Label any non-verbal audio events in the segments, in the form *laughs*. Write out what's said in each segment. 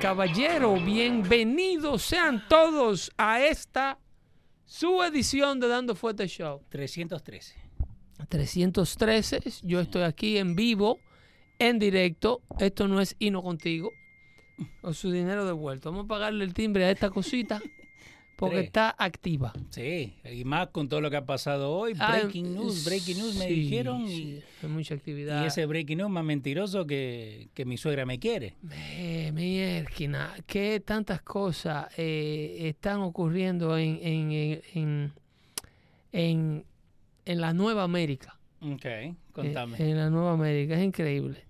Caballero. Bienvenidos sean todos a esta su edición de Dando Fuerte Show. 313. 313. Yo estoy aquí en vivo, en directo. Esto no es Hino contigo. O su dinero devuelto. Vamos a pagarle el timbre a esta cosita *laughs* porque Tres. está activa. Sí, y más con todo lo que ha pasado hoy. Ah, Breaking news, breaking news me dijeron. sí, Y, hay mucha actividad. y ese breaking news más mentiroso que, que mi suegra me quiere. Eh, mierda, que tantas cosas eh, están ocurriendo en, en, en, en, en- en la Nueva América. Ok, Eh, contame. En la Nueva América, es increíble.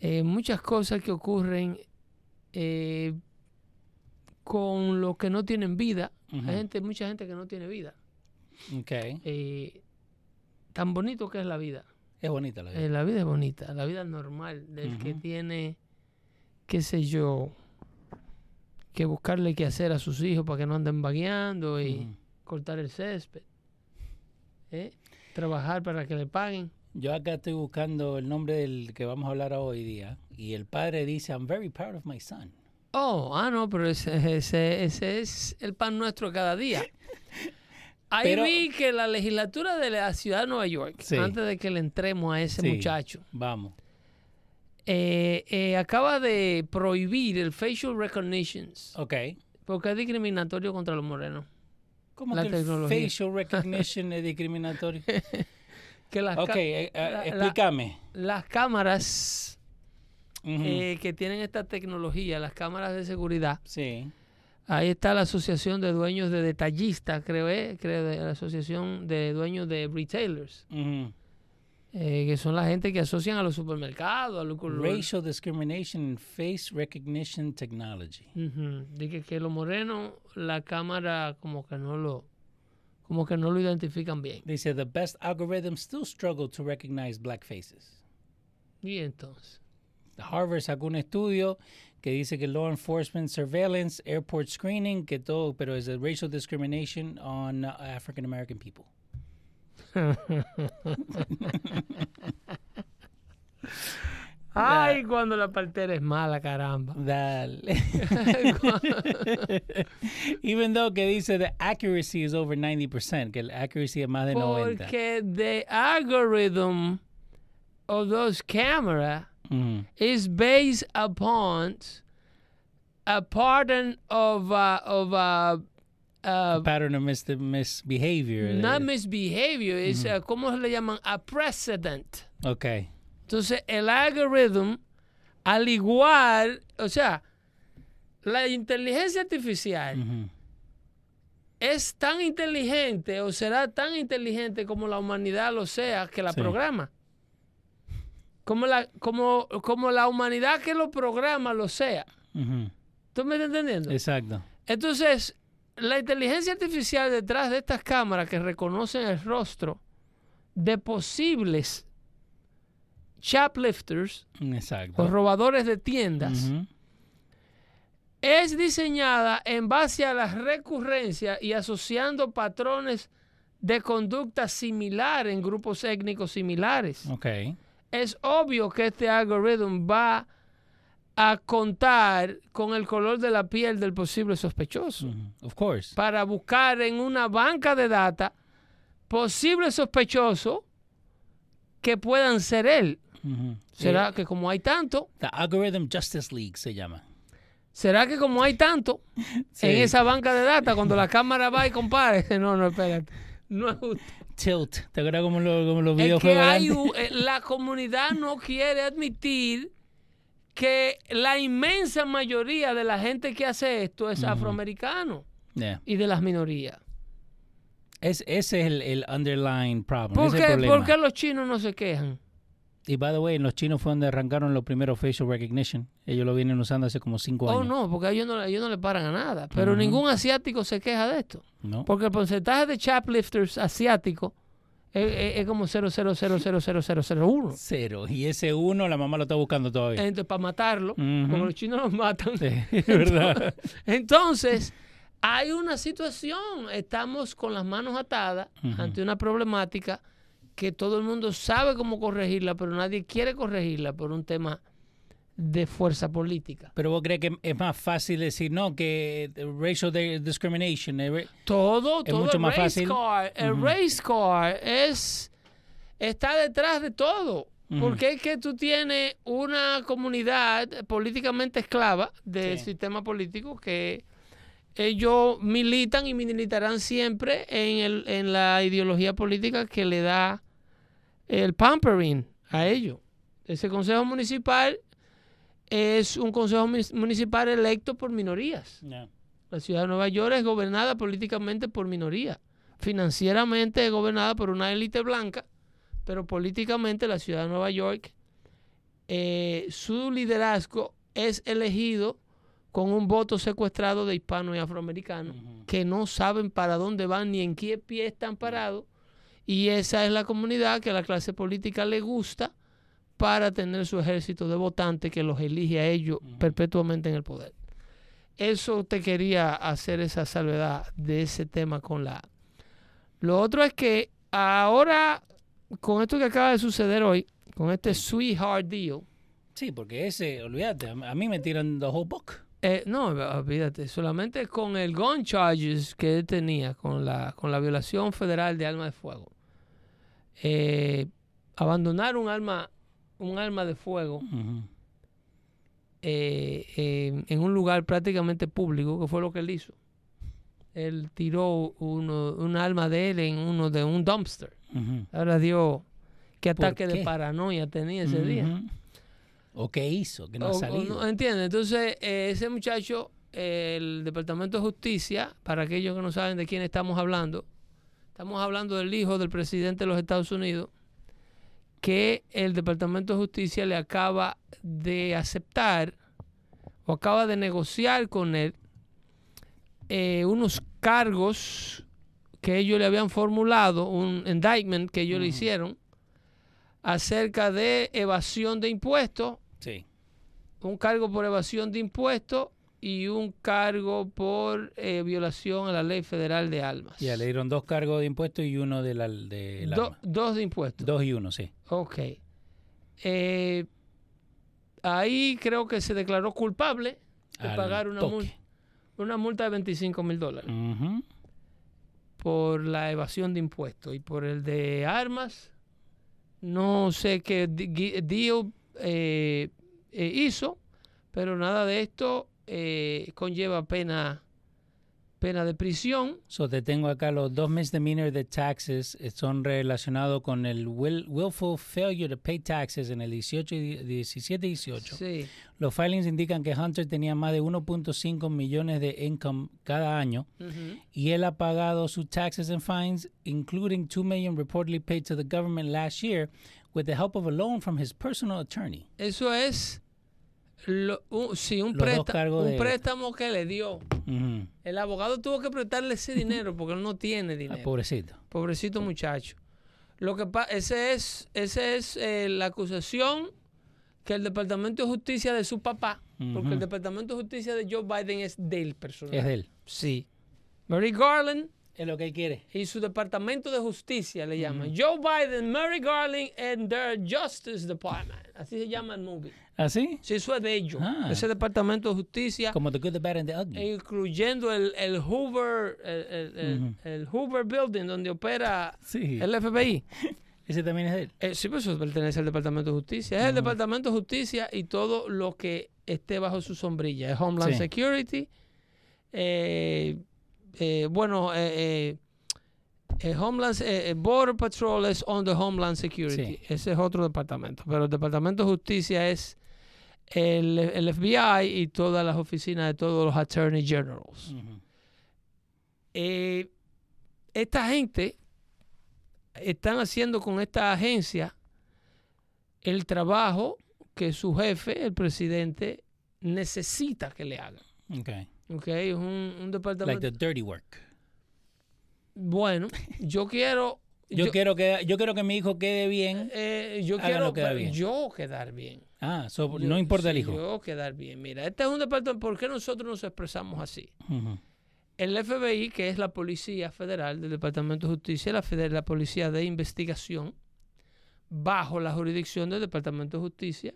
Eh, muchas cosas que ocurren eh, con los que no tienen vida. Hay gente, mucha gente que no tiene vida. ok, Eh, tan bonito que es la vida. es bonita la vida. Eh, la vida es bonita, la vida normal del que tiene, qué sé yo, que buscarle qué hacer a sus hijos para que no anden vagueando y cortar el césped. ¿eh? Trabajar para que le paguen. Yo acá estoy buscando el nombre del que vamos a hablar hoy día. Y el padre dice, I'm very proud of my son. Oh, ah, no, pero ese, ese, ese es el pan nuestro cada día. *laughs* Ahí Pero- vi que la legislatura de la ciudad de Nueva York, Sí. antes de que le entremos a ese Sí. muchacho, Vamos. eh, eh, acaba de prohibir el facial recognitions. Ok. Porque es discriminatorio contra los morenos. ¿Cómo La que el tecnología. facial *laughs* recognition es discriminatorio? Que las, ok, eh, eh, la- la- explícame. las cámaras Ujú. eh, que tienen esta tecnología, las cámaras de seguridad, sí. ahí está la Asociación de Dueños de Detallistas, creo, eh, creo, de la Asociación de Dueños de Retailers, Ujú. eh, que son la gente que asocian a los supermercados, a los... Racial discrimination and face recognition technology. Ujú. Dice que los morenos, la cámara como que no lo... Como que no lo identifican bien. Dice the best algorithms still struggle to recognize black faces. Y entonces... Harvard sacó un estudio que dice que law enforcement surveillance, airport screening, que todo, pero es racial discrimination on uh, African American people. Ay, cuando la partera es mala, caramba. Dale. *laughs* Even though que dice the accuracy is over 90%, que la accuracy es más de 90. Porque the algorithm of those camera Ujú. is based upon a pattern of uh, of uh, uh, pattern of mis misbehavior. not misbehavior, is uh, ¿cómo se le llaman? A precedent. Okay. Entonces el algorithm, al igual, o sea, la inteligencia artificial Ujú. es tan inteligente o será tan inteligente como la humanidad lo sea que la Sí. programa. Como la, como, como la humanidad que lo programa lo sea. Ujú. ¿Tú me estás entendiendo? Exacto. Entonces, la inteligencia artificial detrás de estas cámaras que reconocen el rostro de posibles shoplifters Exacto. o robadores de tiendas es diseñada en base a las recurrencias y asociando patrones de conducta similar en grupos étnicos similares. Ok. Es obvio que este algoritmo va a contar con el color de la piel del posible sospechoso Mhm. Of course. para buscar en una banca de data posibles sospechosos que puedan ser él. Mhm. ¿Será Eh, que como hay tanto, The Algorithm Justice League se llama. será que como hay tanto *laughs* Sí. en esa banca de data, cuando la cámara va y compare, *laughs* no, no, espérate, no es justo. Tilt. ¿Te acuerdas como, lo- como los Es que videojuegos? de hay eh, la comunidad no quiere admitir que la inmensa mayoría de la gente que hace esto es afroamericano Yeah. y de las minorías. Es, ese es el, el underlying problem. ¿Por qué, por qué los chinos no se quejan? Y by the way, en los chinos fue donde arrancaron los primeros facial recognition. Ellos lo vienen usando hace como cinco Oh, años. no, porque ellos no, ellos no le paran a nada. Pero ningún asiático se queja de esto. ¿No? Porque el porcentaje de chaplifters asiáticos es, es- es como 0,0000001. Cero. Y ese uno, la mamá lo está buscando todavía. Entonces, para matarlo, porque los chinos los matan. Sí, *laughs* es verdad. Entonces, hay una situación, estamos con las manos atadas ante una problemática que todo el mundo sabe cómo corregirla, pero nadie quiere corregirla por un tema de fuerza política. Pero vos crees que es más fácil decir, no, que racial discrimination. eh, Todo, Es todo mucho el más race fácil. car, el race car es está detrás de todo. Porque es que tú tienes una comunidad políticamente esclava del Sí. sistema político que ellos militan y militarán siempre en, el, en la ideología política que le da el pampering a ellos. Ese consejo municipal es un consejo municipal electo por minorías. La ciudad de Nueva York es gobernada políticamente por minoría. Financieramente es gobernada por una élite blanca, pero políticamente la ciudad de Nueva York, eh, su liderazgo es elegido con un voto secuestrado de hispanos y afroamericanos que no saben para dónde van ni en qué pie están parados. Y esa es la comunidad que a la clase política le gusta para tener su ejército de votantes que los elige a ellos perpetuamente en el poder. Eso te quería hacer esa salvedad de ese tema con la... Lo otro es que ahora, con esto que acaba de suceder hoy, con este sweetheart deal, Sí, porque ese, olvídate, a a mí me tiran the whole book. Eh, no, olvídate, solamente con el gun charges que él tenía, con la, con la violación federal de arma de fuego. Eh, abandonar un arma, un arma de fuego eh, eh, en un lugar prácticamente público, que fue lo que él hizo. Él tiró uno, un arma de él en uno de un dumpster. Ahora dio qué ¿Por ataque de paranoia tenía ese día. ¿O qué hizo? Que no O- ha salido. no, ¿Entiendes? Entonces, eh, ese muchacho, eh, el Departamento de Justicia, para aquellos que no saben de quién estamos hablando, estamos hablando del hijo del presidente de los Estados Unidos, que el Departamento de Justicia le acaba de aceptar o acaba de negociar con él eh, unos cargos que ellos le habían formulado, un indictment que ellos le hicieron acerca de evasión de impuestos. Un cargo por evasión de impuestos y un cargo por eh, violación a la ley federal de armas. Ya le dieron dos cargos de impuestos y uno de la, de dos de impuestos. Dos y uno, sí. Ok. Eh, ahí creo que se declaró culpable de Al pagar una, toque. mul- una multa de 25 mil dólares por la evasión de impuestos y por el de armas. No sé qué deal eh, eh, hizo, pero nada de esto eh, conlleva pena, pena de prisión. So, te tengo acá los dos misdemeanor de taxes eh, son relacionados con el will- willful failure to pay taxes en el 18 y 17 y 18. Sí. Los filings indican que Hunter tenía más de 1.5 millones de income cada año y él ha pagado sus taxes and fines, including 2 million reportedly paid to the government last year with the help of a loan from his personal attorney. Eso es lo- un, sí, un, un de- préstamo que le dio. El abogado tuvo que prestarle ese dinero porque él no tiene Ah, dinero. pobrecito. Pobrecito muchacho. Lo que ese es, ese es eh, la acusación que el Departamento de Justicia de su papá, porque el Departamento de Justicia de Joe Biden es del personal. Es de él. Sí. Mary Garland Es lo que él quiere. y su departamento de justicia le llaman. Joe Biden, Mary Garland and their Justice Department. Así se llama el movie. ¿Así? Sí, eso es de ellos. Ah. Ese departamento de justicia, Como The Good, The Bad and The Ugly. incluyendo el, el Hoover, el, el- el- el Hoover Building, donde opera Sí. el FBI. *laughs* Ese también es de él. Eh, sí, pues eso pertenece al Departamento de Justicia. Es el Departamento de Justicia y todo lo que esté bajo su sombrilla. Es Homeland Sí. Security. eh, eh, bueno, eh, eh, Homeland, Border Patrol es on the Homeland Security. Sí. Ese es otro departamento. Pero el Departamento de Justicia es el, el FBI y todas las oficinas de todos los Attorney Generals. Eh, esta gente están haciendo con esta agencia el trabajo que su jefe, el presidente, necesita que le hagan. Okay. ¿Ok? Es un, un Like departamento. the dirty work. Bueno, yo quiero. Yo, quiero que yo quiero que mi hijo quede bien. eh, yo Háganlo quiero quedar bien. yo quedar bien. Ah, so, Yo- no importa el hijo. Yo quedar bien. Mira, este es un departamento. ¿Por qué nosotros nos expresamos así? El FBI, que es la Policía Federal del Departamento de Justicia, la, feder- la Policía de Investigación, bajo la jurisdicción del Departamento de Justicia,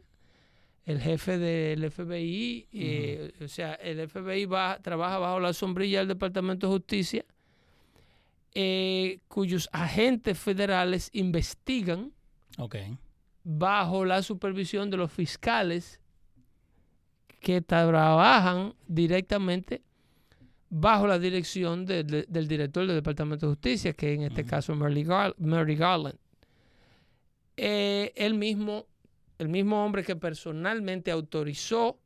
el jefe del FBI, eh, o sea, el FBI va- trabaja bajo la sombrilla del Departamento de Justicia, eh, cuyos agentes federales investigan Ok. Bajo la supervisión de los fiscales que trabajan directamente bajo la dirección de- de- del director del Departamento de Justicia, que en este caso es Mary, Gar- Mary Garland. Eh, el, mismo, el mismo hombre que personalmente autorizó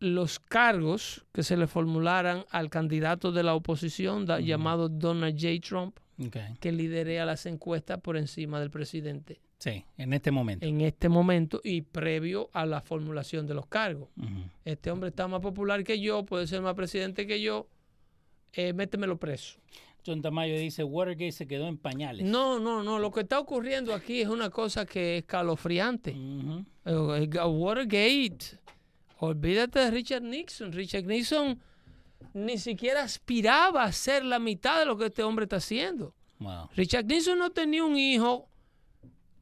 los cargos que se le formularan al candidato de la oposición da- llamado Donald J. Trump, Okay. que liderea las encuestas por encima del presidente Sí, en este momento. en este momento y previo a la formulación de los cargos. Este hombre está más popular que yo, puede ser más presidente que yo, eh, métemelo preso. John Tamayo dice, Watergate se quedó en pañales. No, no, no, lo que está ocurriendo aquí es una cosa que es calofriante. Eh, eh, Watergate, olvídate de Richard Nixon. Richard Nixon ni siquiera aspiraba a ser la mitad de lo que este hombre está haciendo. Wow. Richard Nixon no tenía un hijo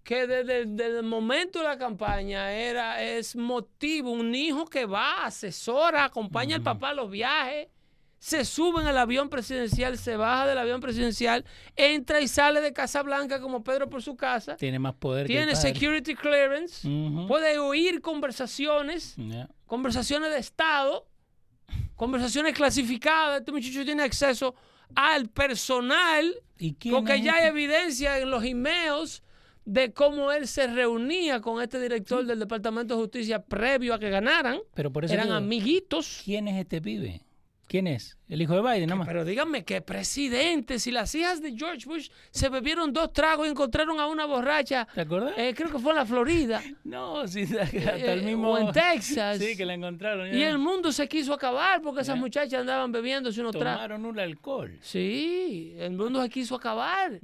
que desde, desde el momento de la campaña era es motivo, un hijo que va, asesora, acompaña al papá a los viajes, se sube en el avión presidencial, se baja del avión presidencial, entra y sale de Casa Blanca como Pedro por su casa, Tiene más poder tiene security clearance, puede oír conversaciones, Yeah. conversaciones de Estado, conversaciones clasificadas, este muchacho tiene acceso al personal ¿Y quién porque es ya hay este? evidencia en los emails de cómo él se reunía con este director del Departamento de Justicia previo a que ganaran. Pero por eso Eran digo, amiguitos. ¿Quién es este pibe? ¿Quién es? El hijo de Biden, nada más. Pero díganme, ¿qué presidente? Si las hijas de George Bush se bebieron dos tragos y encontraron a una borracha, ¿Te acuerdas? eh, creo que fue en la Florida, *laughs* no, sí, hasta eh, el mismo... o en Texas. Sí, que la encontraron. y el mundo se quiso acabar porque esas Ya. muchachas andaban bebiéndose unos tragos. Tomaron un alcohol. Sí, el mundo se quiso acabar.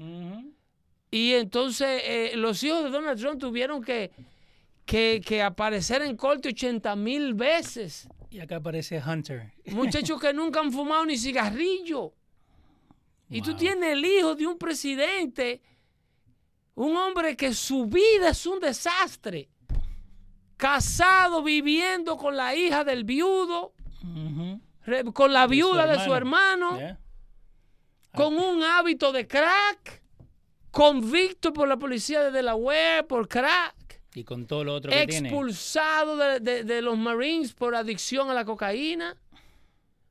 Y entonces eh, los hijos de Donald Trump tuvieron que, que, que aparecer en corte 80 mil veces. Y acá aparece Hunter. *laughs* Muchachos que nunca han fumado ni cigarrillo. Y tú tienes el hijo de un presidente, un hombre que su vida es un desastre. Casado, viviendo con la hija del viudo, con la De su viuda de su hermano, Yeah. con un hábito de crack, convicto por la policía de Delaware por crack. Y con todo lo otro que tiene. expulsado de, de- de los Marines por adicción a la cocaína.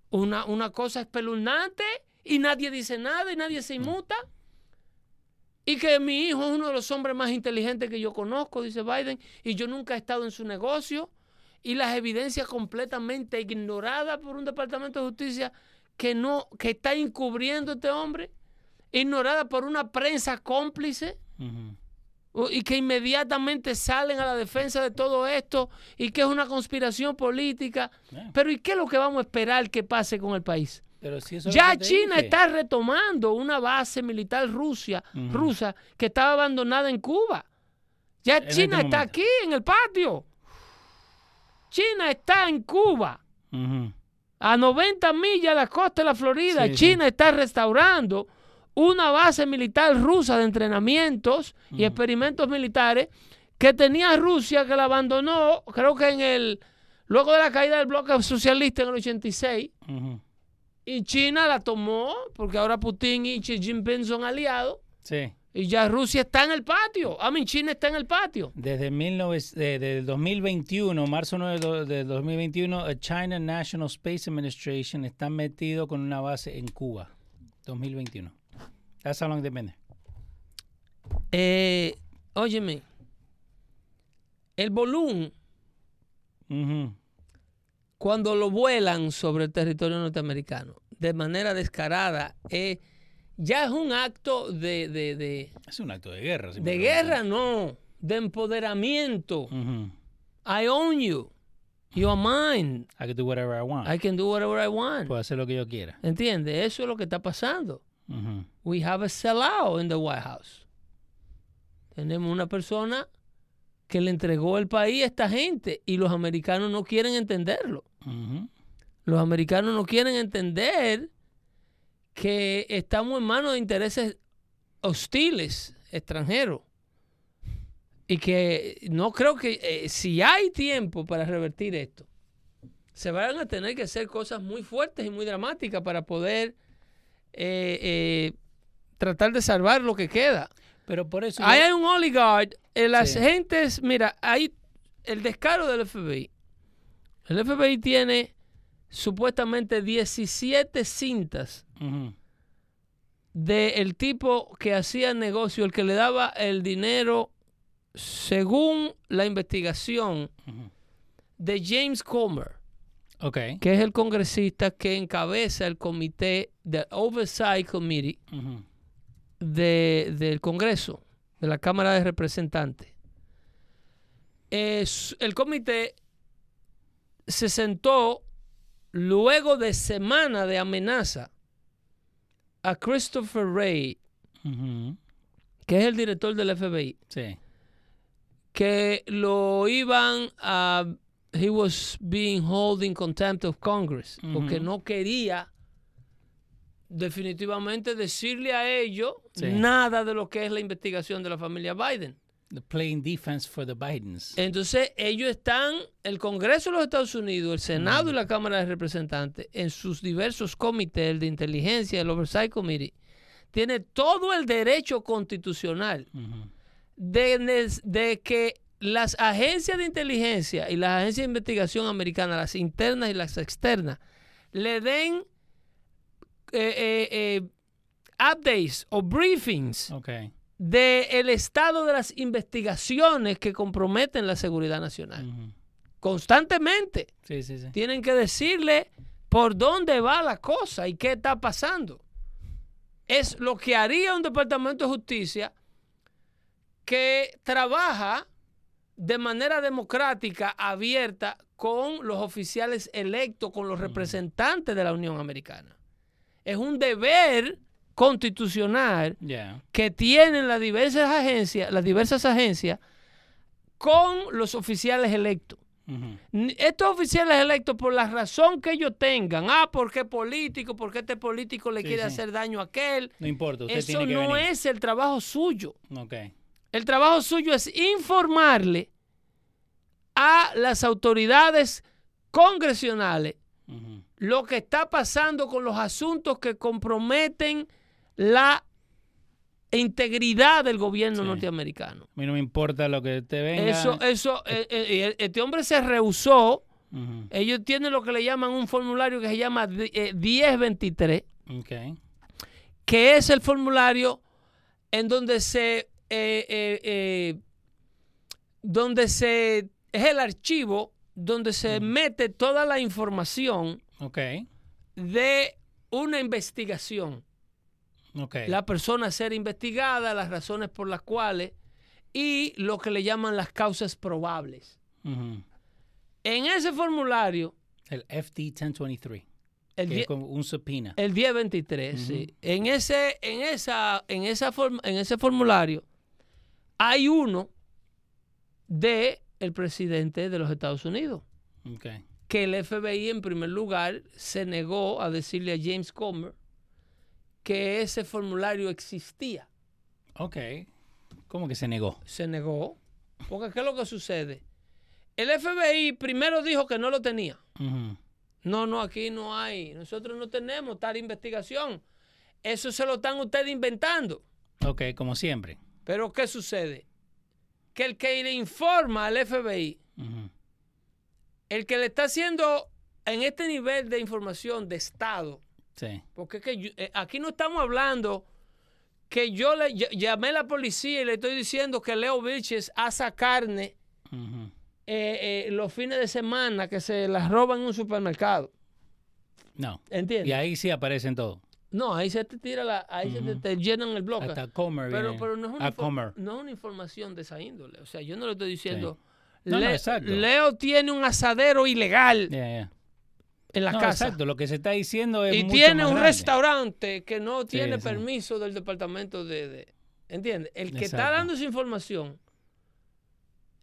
Una, una cosa espeluznante y nadie dice nada y nadie se inmuta. Y que mi hijo es uno de los hombres más inteligentes que yo conozco, dice Biden, y yo nunca he estado en su negocio. Y las evidencias completamente ignoradas por un departamento de justicia que no, que está encubriendo a este hombre, ignorada por una prensa cómplice y que inmediatamente salen a la defensa de todo esto y que es una conspiración política. Yeah. Pero ¿y qué es lo que vamos a esperar que pase con el país? Pero si eso es Ya China dije. está retomando una base militar rusia, Ujú. rusa que estaba abandonada en Cuba. Ya En China este está aquí en el patio. China está en Cuba. A 90 millas de la costa de la Florida, Sí, sí. China está restaurando una base militar rusa de entrenamientos y experimentos militares que tenía Rusia, que la abandonó, creo que en el, luego de la caída del bloque socialista en el 86, Ujú. y China la tomó, porque ahora Putin y Xi Jinping son aliados, Sí. y ya Rusia está en el patio. A mí China está en el patio. Desde 19 de- del 2021, marzo 9 de do- de 2021, el China National Space Administration está metido con una base en Cuba. 2021. That's how long they've been there. Eh, óyeme, el volumen, cuando lo vuelan sobre el territorio norteamericano, de manera descarada, eh, ya es un acto de, de, de, Es un acto de guerra. si de guerra, no, de empoderamiento. I own you. You're mine. I can do whatever I want. I can do whatever I want. Puedo hacer lo que yo quiera. ¿Entiendes? Eso es lo que está pasando. We have a sellout in the White House. Tenemos una persona que le entregó el país a esta gente y los americanos no quieren entenderlo. Los americanos no quieren entender que estamos en manos de intereses hostiles, extranjeros. Y que no creo que eh, si hay tiempo para revertir esto, se van a tener que hacer cosas muy fuertes y muy dramáticas para poder eh, eh, tratar de salvar lo que queda. Pero por eso. Ahí yo- hay un oligarch. eh, las Sí. gentes, mira, hay el descaro del FBI. El FBI tiene supuestamente 17 cintas Ujú. del tipo que hacía negocio, el que le daba el dinero, según la investigación de James Comer, Ok. que es el congresista que encabeza el comité del Oversight Committee de- del Congreso, de la Cámara de Representantes. Es- el comité se sentó luego de semana de amenaza a Christopher Ujú. que es el director del FBI, Sí. que lo iban a he was being held in contempt of Congress porque Ujú. no quería definitivamente decirle a ellos Sí. nada de lo que es la investigación de la familia Biden. The playing defense for the Bidens. Entonces ellos están, el Congreso de los Estados Unidos, el Senado y la Cámara de Representantes, en sus diversos comités de inteligencia, el Oversight Committee, tiene todo el derecho constitucional Ujú. de, nes- de que las agencias de inteligencia y las agencias de investigación americanas, las internas y las externas, le den eh, eh, eh, updates o briefings Ok. del estado de las investigaciones que comprometen la seguridad nacional. Constantemente Sí, sí, sí. tienen que decirle por dónde va la cosa y qué está pasando. Es lo que haría un departamento de justicia que trabaja de manera democrática, abierta, con los oficiales electos, con los representantes de la Unión Americana. Es un deber constitucional Yeah. que tienen las diversas agencias, las diversas agencias con los oficiales electos. Estos oficiales electos, por la razón que ellos tengan, ah, porque político, porque este político le Sí, quiere sí. hacer daño a aquel, No importa, usted eso tiene que no venir. es el trabajo suyo. El trabajo suyo es informarle a las autoridades congresionales lo que está pasando con los asuntos que comprometen la integridad del gobierno Sí. norteamericano. A mí no me importa lo que te venga. Eso, eso, eh, eh, este hombre se rehusó. Ellos tienen lo que le llaman un formulario que se llama eh, 1023, Ok. que es el formulario en donde se, eh, eh, eh, donde se, es el archivo donde se mete toda la información de una investigación. La persona a ser investigada, las razones por las cuales y lo que le llaman las causas probables. En ese formulario, El FD 1023. el, que die- es como un subpoena. el 1023, sí. en, ese, en, esa, en, esa form- en ese formulario hay uno de el presidente de los Estados Unidos, que el FBI en primer lugar se negó a decirle a James Comer que ese formulario existía. Ok. ¿Cómo que se negó? Se negó. Porque ¿qué es lo que sucede? El FBI primero dijo que no lo tenía. No, no, aquí no hay. Nosotros no tenemos tal investigación. Eso se lo están ustedes inventando. Ok, como siempre. Pero ¿qué sucede? Que el que le informa al FBI, el que le está haciendo en este nivel de información de Estado, Sí. porque es que yo- eh, aquí no estamos hablando que yo le ll- llamé a la policía y le estoy diciendo que Leo Vilches asa carne eh, eh, los fines de semana que se las roban en un supermercado. No. ¿Entiendes? Y ahí sí aparecen todos. No, ahí se te tira la, ahí se te, te llenan el bloque. Hasta Comer Pero, pero no, es una Comer. no es una información de esa índole. O sea, yo no le estoy diciendo. No, no, Le- exacto. Leo tiene un asadero ilegal en la No, casa. exacto. Lo que se está diciendo es Y mucho tiene más un grande. restaurante que no tiene sí. permiso del departamento de. de- ¿Entiendes? El que está dando esa información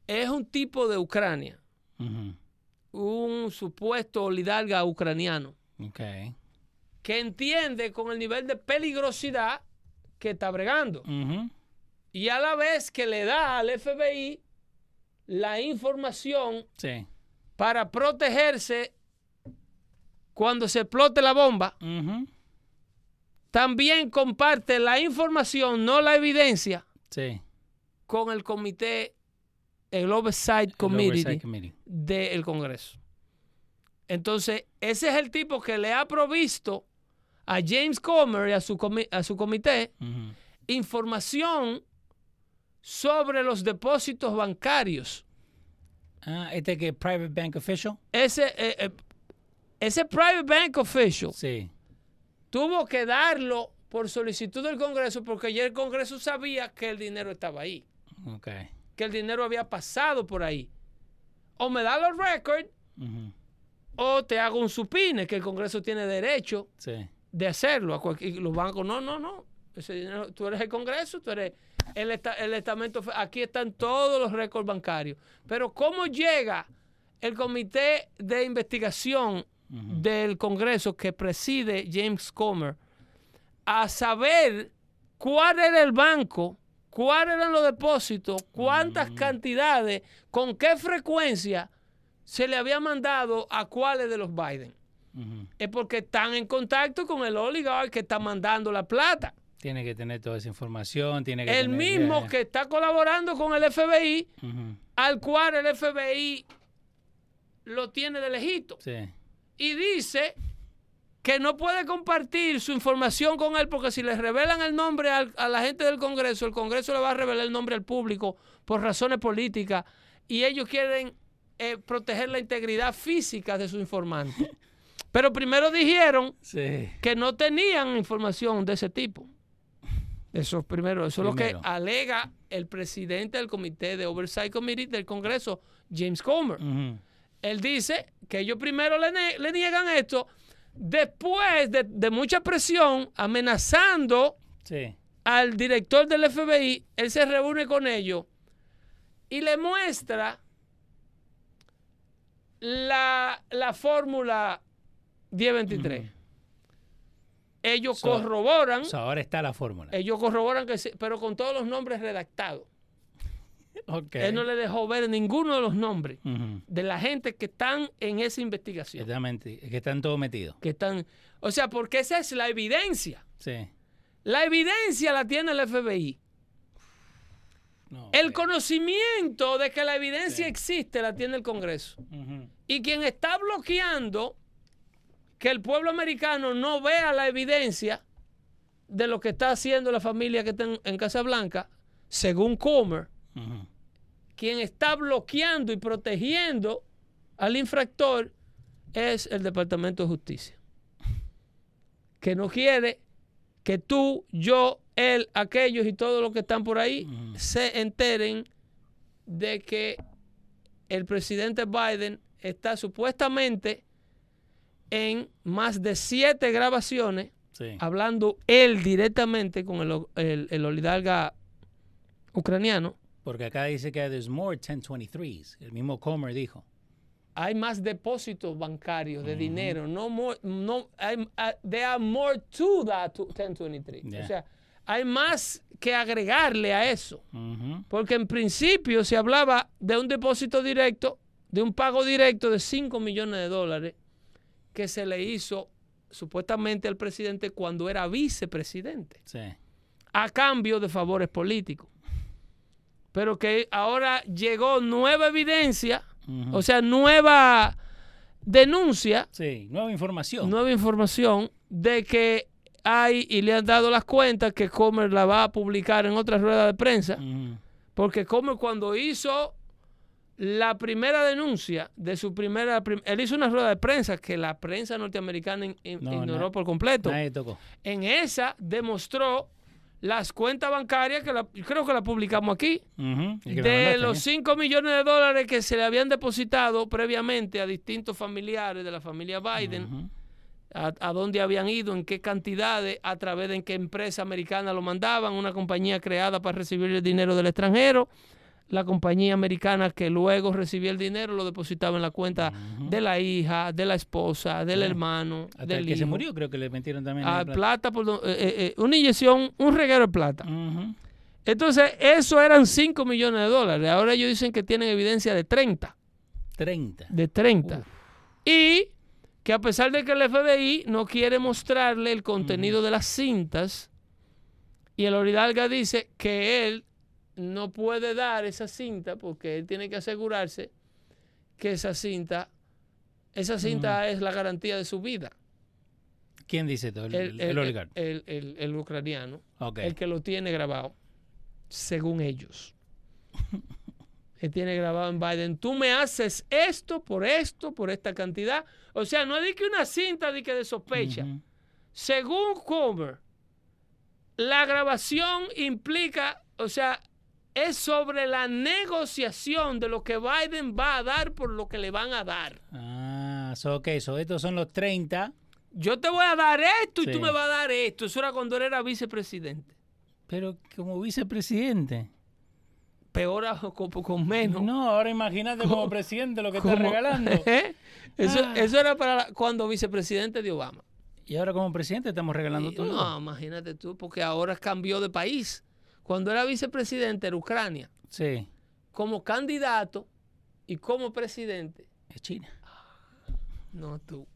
es un tipo de Ucrania, un supuesto oligarca ucraniano, Ok. Que entiende con el nivel de peligrosidad que está bregando. Y a la vez que le da al FBI la información Sí. para protegerse cuando se explote la bomba, también comparte la información, no la evidencia, Sí. con el comité, el Oversight El Committee Oversight Committee. del Congreso. Entonces, ese es el tipo que le ha provisto a James Comer y a su, comi- a su comité información sobre los depósitos bancarios. Ah, este que es Private Bank Official. Ese, eh, eh, ese private bank official Sí. tuvo que darlo por solicitud del Congreso porque ya el Congreso sabía que el dinero estaba ahí, Ok. que el dinero había pasado por ahí. O me da los records o te hago un supine que el Congreso tiene derecho Sí. De hacerlo. A cualquier- los bancos, no, no, no. Ese dinero, tú eres el Congreso, tú eres el, esta- el estamento. Aquí están todos los récords bancarios. Pero ¿cómo llega el comité de investigación del Congreso que preside James Comer a saber cuál era el banco, cuáles eran los depósitos, cuántas cantidades, con qué frecuencia se le había mandado a cuáles de los Biden? Es porque están en contacto con el oligarca que está mandando la plata. Tiene que tener toda esa información. Tiene que El tener- mismo que está colaborando con el FBI, al cual el FBI lo tiene de lejito. Sí. Y dice que no puede compartir su información con él porque si le revelan el nombre al- a la gente del Congreso, el Congreso le va a revelar el nombre al público por razones políticas y ellos quieren eh, proteger la integridad física de su informante. *laughs* Pero primero dijeron Sí. que no tenían información de ese tipo. Eso primero, eso es lo que alega el presidente del comité de Oversight Committee del Congreso, James Comer. Él dice que ellos primero le, ne- le niegan esto, después de, de mucha presión, amenazando Sí. al director del FBI, él se reúne con ellos y le muestra la, la fórmula 1023. Ellos So- corroboran, O sea, ahora está la fórmula. ellos corroboran que sí, pero con todos los nombres redactados. *laughs* Ok. Él no le dejó ver ninguno de los nombres de la gente que están en esa investigación. Exactamente. Que están todos metidos. Que están, o sea, porque esa es la evidencia. Sí. La evidencia la tiene el FBI. No, El conocimiento de que la evidencia existe la tiene el Congreso. Ujú. Y quien está bloqueando que el pueblo americano no vea la evidencia de lo que está haciendo la familia que está en, en Casa Blanca, según Comer, quien está bloqueando y protegiendo al infractor es el Departamento de Justicia. Que no quiere que tú, yo, él, aquellos y todos los que están por ahí se enteren de que el presidente Biden está supuestamente en más de siete grabaciones Sí. hablando él directamente con el, el, el oligarca ucraniano. Porque acá dice que there's more 1023s. El mismo Comer dijo. hay más depósitos bancarios de dinero. No more, no, hay, uh, there are more to that to 1023. Yeah. O sea, hay más que agregarle a eso. Porque en principio se hablaba de un depósito directo, de un pago directo de 5 millones de dólares que se le hizo supuestamente al presidente cuando era vicepresidente, Sí. a cambio de favores políticos. Pero que ahora llegó nueva evidencia, o sea, nueva denuncia, Sí, nueva información. nueva información de que hay y le han dado las cuentas que Comer la va a publicar en otra rueda de prensa. Porque como cuando hizo la primera denuncia de su primera... prim- él hizo una rueda de prensa que la prensa norteamericana in- in- No, ignoró por completo. Nadie tocó. En esa demostró las cuentas bancarias, que la- creo que la publicamos aquí, de los ¿eh? 5 millones de dólares que se le habían depositado previamente a distintos familiares de la familia Biden, a dónde habían ido, en qué cantidades, a través de en qué empresa americana lo mandaban, una compañía creada para recibir el dinero del extranjero, la compañía americana que luego recibía el dinero lo depositaba en la cuenta de la hija, de la esposa, del hermano, Hasta del el que se murió creo que le metieron también. Ah, plata. plata, por eh, eh, eh, una inyección, un reguero de plata. Entonces, eso eran 5 millones de dólares. Ahora ellos dicen que tienen evidencia de 30. 30. de 30. Y que a pesar de que el FBI no quiere mostrarle el contenido de las cintas, y el Oridalga dice que él no puede dar esa cinta porque él tiene que asegurarse que esa cinta, esa cinta es la garantía de su vida. ¿Quién dice todo? El, El, el, oligarca. el- el- ucraniano, el que lo tiene grabado, según ellos. *laughs* Él tiene grabado en Biden, tú me haces esto por esto, por esta cantidad. O sea, no es de que una cinta de que de sospecha. Según Comer, la grabación implica, o sea, es sobre la negociación de lo que Biden va a dar por lo que le van a dar. Ah, so, ok, so estos son los 30, Yo te voy a dar esto y tú me vas a dar esto. Eso era cuando él era vicepresidente. pero como vicepresidente. Peor a- con, con menos. No, ahora imagínate como presidente lo que está Como- regalando. *laughs* eso, Ah. eso era para la- cuando vicepresidente de Obama. Y ahora como presidente estamos regalando Y- todo. No, imagínate tú, porque ahora cambió de país. Cuando era vicepresidente era Ucrania. Sí, Como candidato y como presidente, es China. no tú.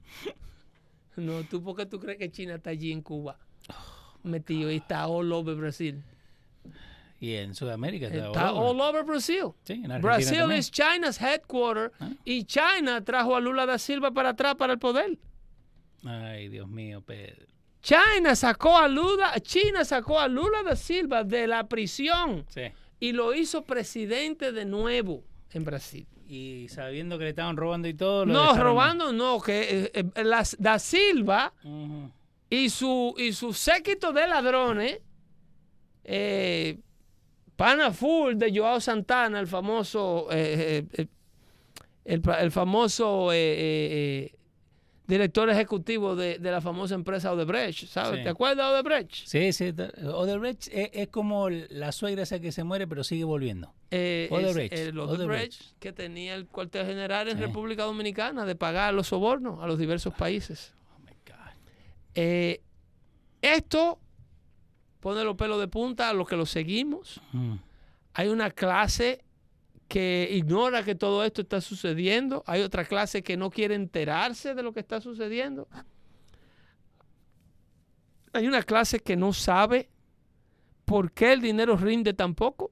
No tú, porque tú crees que China está allí en Cuba. Metido y está all over Brasil. Y en Sudamérica está, Está all over. all over Brasil. Sí, en Brasil es China's headquarter Ah. y China trajo a Lula da Silva para atrás para el poder. Ay, Dios mío, Pedro. China sacó a Lula, China sacó a Lula da Silva de la prisión Sí. y lo hizo presidente de nuevo en Brasil. Y sabiendo que le estaban robando y todo. lo No, robando no, que eh, eh, da Silva y su, y su séquito de ladrones, eh, pana full de Joao Santana, el famoso, eh, el, el famoso director ejecutivo de, de la famosa empresa Odebrecht, ¿sabes? Sí. ¿Te acuerdas de Odebrecht? Sí, sí. Odebrecht es, es como la suegra esa que se muere pero sigue volviendo. Eh, es Odebrecht, el Odebrecht. Odebrecht, que tenía el cuartel general en Sí. República Dominicana de pagar los sobornos a los diversos países. Oh my God. Eh, esto pone los pelos de punta a los que lo seguimos. Mm. Hay una clase que ignora que todo esto está sucediendo. Hay otra clase que no quiere enterarse de lo que está sucediendo. Hay una clase que no sabe por qué el dinero rinde tan poco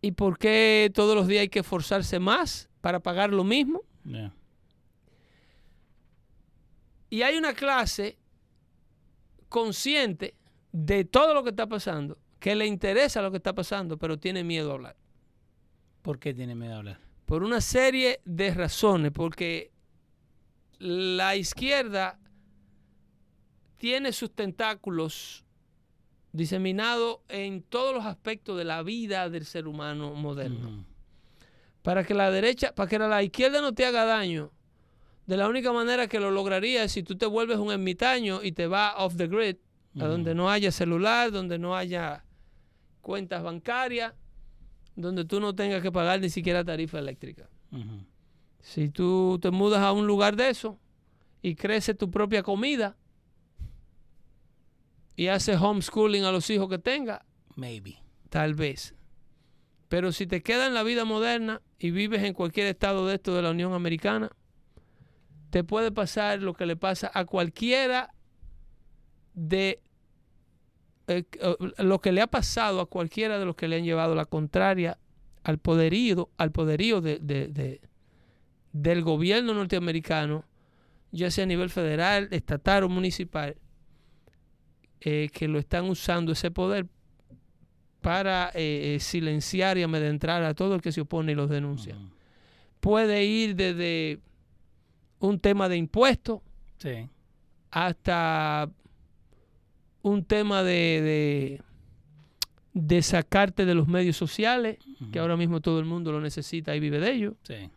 y por qué todos los días hay que esforzarse más para pagar lo mismo. Yeah. Y hay una clase consciente de todo lo que está pasando, que le interesa lo que está pasando, pero tiene miedo a hablar. ¿Por qué tiene miedo a hablar? Por una serie de razones, porque la izquierda tiene sus tentáculos diseminados en todos los aspectos de la vida del ser humano moderno. Para que la derecha, para que la izquierda no te haga daño, de la única manera que lo lograría es si tú te vuelves un ermitaño y te vas off the grid, a donde no haya celular, donde no haya cuentas bancarias, donde tú no tengas que pagar ni siquiera tarifa eléctrica. Si tú te mudas a un lugar de eso y creces tu propia comida y haces homeschooling a los hijos que tengas, Maybe. tal vez. Pero si te quedas en la vida moderna y vives en cualquier estado de esto de la Unión Americana, te puede pasar lo que le pasa a cualquiera de eh, eh, lo que le ha pasado a cualquiera de los que le han llevado la contraria al poderío, al poderío de, de- de- del gobierno norteamericano, ya sea a nivel federal, estatal o municipal, eh, que lo están usando ese poder para eh, silenciar y amedrentar a todo el que se opone y los denuncia. Puede ir desde un tema de impuestos Sí. hasta un tema de, de, de sacarte de los medios sociales, que ahora mismo todo el mundo lo necesita y vive de ellos, Sí.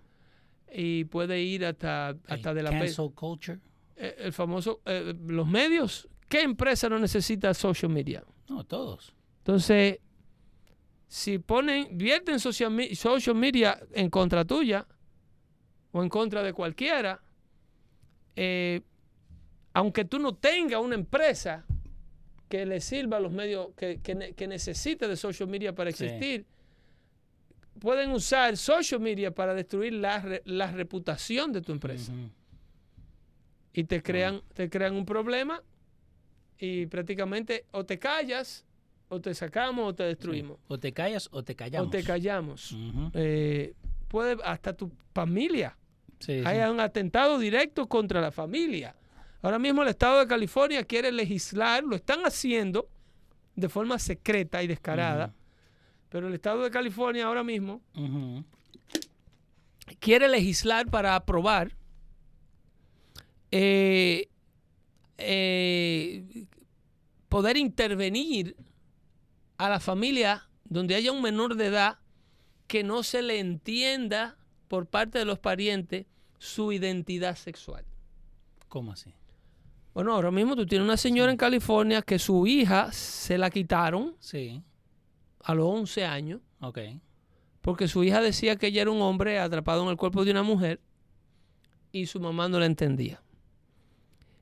y puede ir hasta, hasta El de la cancel culture. eh, el famoso, eh, los medios. ¿Qué empresa no necesita social media? No, todos. Entonces, si ponen, vierten social, social media en contra tuya o en contra de cualquiera, eh, aunque tú no tengas una empresa que le sirva a los medios, que, que que necesite de social media para Sí. existir, pueden usar social media para destruir la, la reputación de tu empresa y te crean, te crean un problema y prácticamente o te callas o te sacamos o te destruimos O te callas o te callamos. o te callamos. Eh, puede hasta tu familia. Sí, sí. Hay un atentado directo contra la familia. Ahora mismo el Estado de California quiere legislar, lo están haciendo de forma secreta y descarada, pero el Estado de California ahora mismo quiere legislar para aprobar eh, eh, poder intervenir a la familia donde haya un menor de edad que no se le entienda por parte de los parientes su identidad sexual. ¿Cómo así? Bueno, ahora mismo tú tienes una señora en California que su hija se la quitaron Sí. a los 11 años Ok. porque su hija decía que ella era un hombre atrapado en el cuerpo de una mujer y su mamá no la entendía.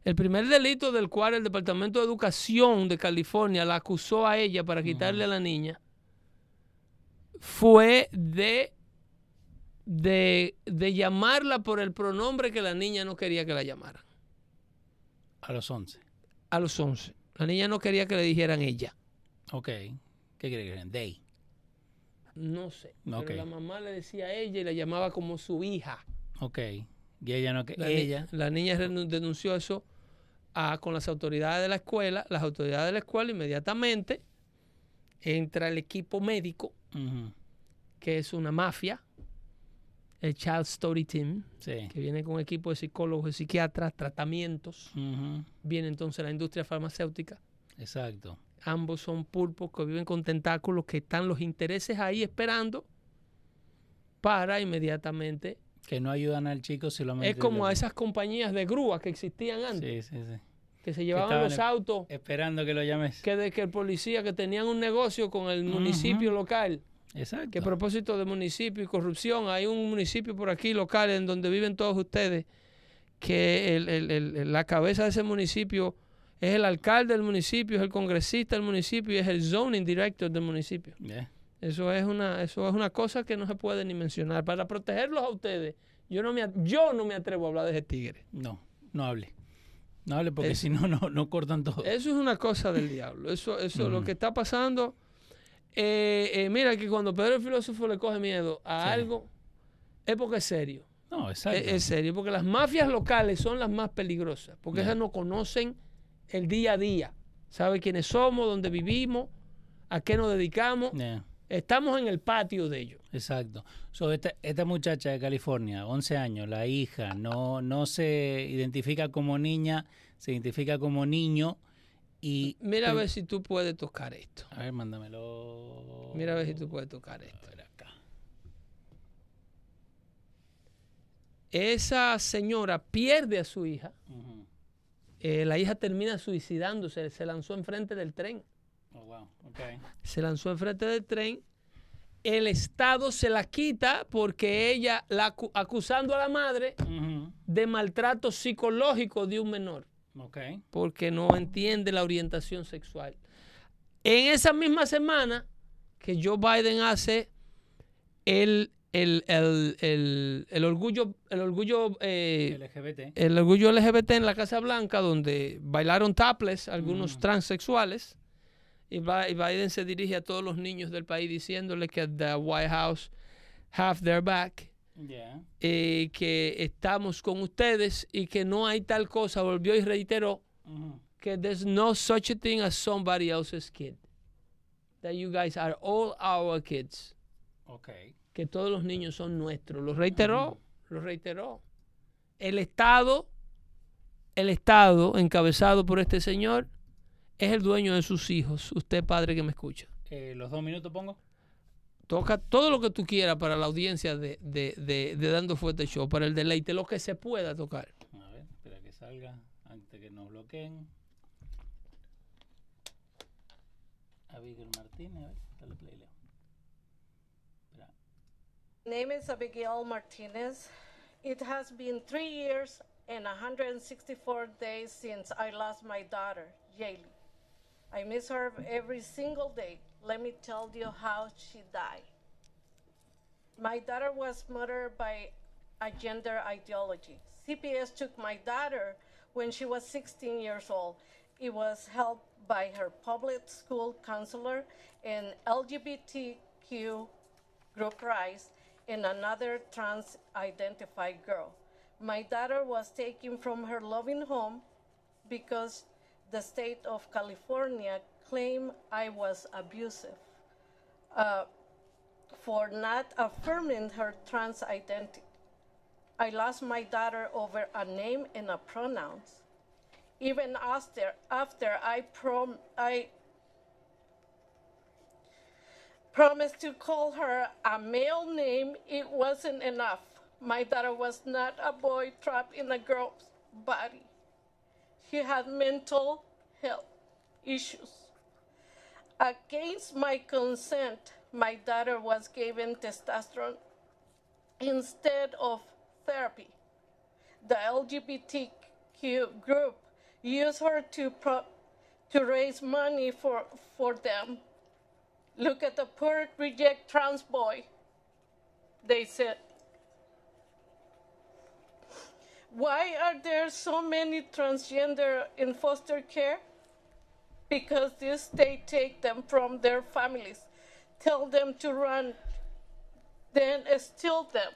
El primer delito del cual el Departamento de Educación de California la acusó a ella para quitarle a la niña fue de, de, de llamarla por el pronombre que la niña no quería que la llamaran. A los 11. A los 11. La niña no quería que le dijeran ella. Ok. ¿Qué quiere que? They. No sé. Ok. Pero la mamá le decía a ella y la llamaba como su hija. Ok. Y ella no que La, ni- ella. la niña denunció eso a- con las autoridades de la escuela. Las autoridades de la escuela inmediatamente entra el equipo médico, que es una mafia, el Child Story Team, Sí. que viene con un equipo de psicólogos y psiquiatras, tratamientos. Viene entonces la industria farmacéutica. Exacto. Ambos son pulpos que viven con tentáculos, que están los intereses ahí esperando para inmediatamente. Que no ayudan al chico solamente. Es como lo- a esas compañías de grúa que existían antes. Sí, sí, sí. que se llevaban los autos, Esperando que lo llames. que de que el policía que tenían un negocio con el municipio local, Exacto. que a propósito de municipio y corrupción, hay un municipio por aquí local en donde viven todos ustedes, que el- el- el- la cabeza de ese municipio es el alcalde del municipio, es el congresista del municipio y es el zoning director del municipio. Yeah. Eso es una, eso es una cosa que no se puede ni mencionar. Para protegerlos a ustedes, yo no me, yo no me atrevo a hablar de ese tigre. No, no hable. No hable porque si no, no, no cortan todo. Eso es una cosa del diablo. Eso, eso lo Ujú. que está pasando. Eh, eh, mira que cuando Pedro el filósofo le coge miedo a Sí. algo, es porque es serio. No, Es, exacto. es serio. Porque las mafias locales son las más peligrosas. Porque Ya. esas no conocen el día a día. Sabe quiénes somos, dónde vivimos, a qué nos dedicamos. Yeah, Estamos en el patio de ellos. exacto. So, esta, esta muchacha de California, 11 años, la hija, no, no se identifica como niña, se identifica como niño y... Mira a ver si tú puedes tocar esto. A ver, mándamelo. Mira a ver si tú puedes tocar esto. A ver acá. Esa señora pierde a su hija. Eh, la hija termina suicidándose, se lanzó enfrente del tren. Oh, wow. Ok. Se lanzó enfrente del tren el Estado se la quita porque ella, la, acu- acusando a la madre de maltrato psicológico de un menor, Porque no entiende la orientación sexual. En esa misma semana que Joe Biden hace el, el, el, el- el orgullo, el orgullo eh, LGBT. el orgullo LGBT en la Casa Blanca, donde bailaron topless algunos transexuales. Y Bi- y Biden se dirige a todos los niños del país diciéndole que the White House have their back, Yeah. eh, que estamos con ustedes y que no hay tal cosa. Volvió y reiteró que there's no such a thing as somebody else's kid. That you guys are all our kids. Ok. que todos los niños son nuestros. Lo reiteró, lo reiteró. El Estado, el Estado encabezado por este señor, es el dueño de sus hijos. Usted, padre que me escucha. Eh, ¿Los dos minutos pongo? Toca todo lo que tú quieras para la audiencia de, de- de- de Dando Fuerte Show, para el deleite, lo que se pueda tocar. A ver, espera que salga antes que nos bloqueen. Abigail Martínez, a ver, dale play, Leo. Espera. name is Abigail Martinez. It has been three years and 164 days since I lost my daughter, Yaylee. I miss her every single day. Let me tell you how she died. My daughter was murdered by a gender ideology. CPS took my daughter when she was 16 years old. It was held by her public school counselor and LGBTQ group Rice and another trans identified girl. My daughter was taken from her loving home because the state of California claimed I was abusive uh, for not affirming her trans identity. I lost my daughter over a name and a pronouns. Even after, after I, prom- I promised to call her a male name, it wasn't enough. My daughter was not a boy trapped in a girl's body. She had mental health issues. Against my consent, my daughter was given testosterone instead of therapy. The LGBTQ group used her to, pro- to raise money for, for them. Look at the poor reject trans boy, they said. Why are there so many transgender in foster care? Because this state take them from their families, tell them to run, then steal them.